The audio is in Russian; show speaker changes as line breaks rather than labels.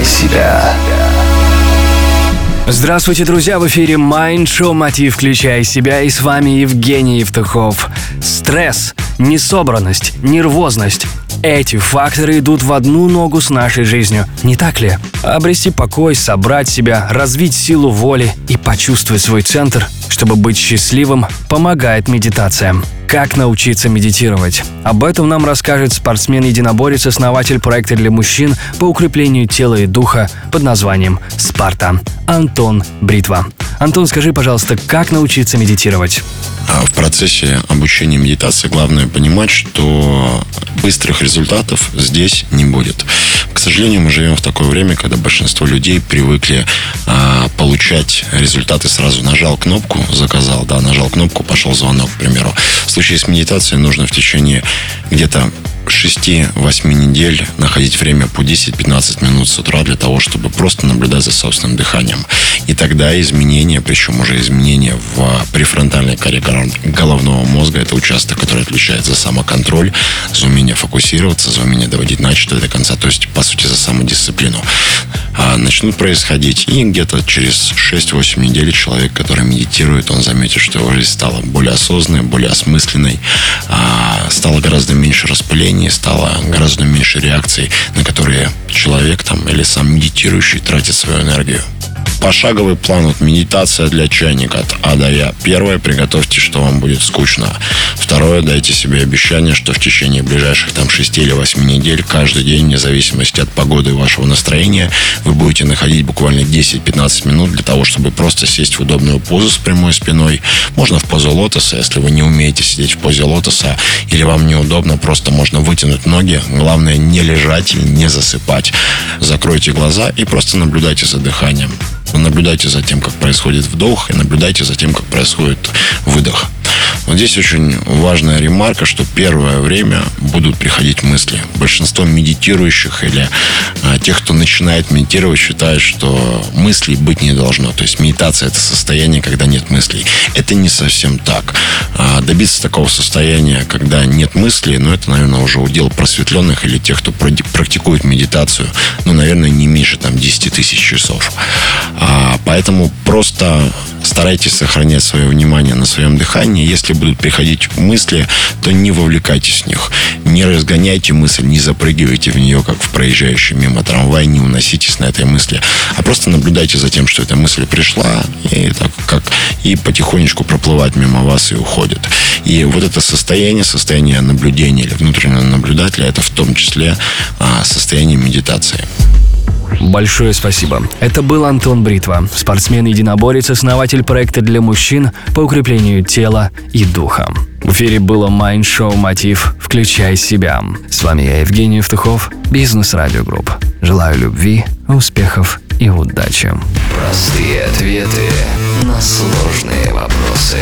включай себя.
Здравствуйте, друзья! В эфире Mind Show «Мотив. Включай себя» и с вами Евгений Евтухов. Стресс, несобранность, нервозность – эти факторы идут в одну ногу с нашей жизнью, не так ли? Обрести покой, собрать себя, развить силу воли и почувствовать свой центр, чтобы быть счастливым, помогает медитация. Как научиться медитировать? Об этом нам расскажет спортсмен-единоборец, основатель проекта для мужчин по укреплению тела и духа под названием «Спарта» Антон Бритва. Антон, скажи, пожалуйста, как научиться медитировать?
А в процессе обучения медитации главное понимать, что быстрых результатов здесь не будет. К сожалению, мы живем в такое время, когда большинство людей привыкли а, получать результаты сразу. Нажал кнопку, заказал, да, нажал кнопку, пошел звонок, к примеру. В случае с медитацией нужно в течение где-то 6-8 недель находить время по 10-15 минут с утра для того, чтобы просто наблюдать за собственным дыханием. Тогда изменения, причем уже изменения в префронтальной коре головного мозга, это участок, который отвечает за самоконтроль, за умение фокусироваться, за умение доводить начатое до конца, то есть, по сути, за самодисциплину, а, начнут происходить. И где-то через 6-8 недель человек, который медитирует, он заметит, что его жизнь стала более осознанной, более осмысленной, а, стало гораздо меньше распылений, стало гораздо меньше реакций, на которые человек там или сам медитирующий тратит свою энергию. Пошаговый план, вот медитация для чайника от А до Я. Первое, приготовьте, что вам будет скучно. Второе, дайте себе обещание, что в течение ближайших там 6 или 8 недель, каждый день, вне зависимости от погоды и вашего настроения, вы будете находить буквально 10-15 минут для того, чтобы просто сесть в удобную позу с прямой спиной. Можно в позу лотоса, если вы не умеете сидеть в позе лотоса или вам неудобно, просто можно вытянуть ноги. Главное не лежать и не засыпать. Закройте глаза и просто наблюдайте за дыханием. Наблюдайте за тем, как происходит вдох, и наблюдайте за тем, как происходит выдох. Вот здесь очень важная ремарка, что первое время будут приходить мысли. Большинство медитирующих или а, тех, кто начинает медитировать, считают, что мыслей быть не должно. То есть медитация это состояние, когда нет мыслей. Это не совсем так. А, добиться такого состояния, когда нет мыслей, ну это, наверное, уже удел просветленных или тех, кто практикует медитацию, ну, наверное, не меньше там 10 тысяч часов. А, поэтому просто старайтесь сохранять свое внимание на своем дыхании. Если будут приходить мысли, то не вовлекайтесь в них. Не разгоняйте мысль, не запрыгивайте в нее, как в проезжающий мимо трамвай, не уноситесь на этой мысли, а просто наблюдайте за тем, что эта мысль пришла, и так как и потихонечку проплывает мимо вас и уходит. И вот это состояние, состояние наблюдения или внутреннего наблюдателя, это в том числе а, состояние медитации.
Большое спасибо. Это был Антон Бритва, спортсмен-единоборец, основатель проекта для мужчин по укреплению тела и духа. В эфире было Mind Show Мотив «Включай себя». С вами я, Евгений Евтухов, Бизнес Радио Групп. Желаю любви, успехов и удачи.
Простые ответы на сложные вопросы.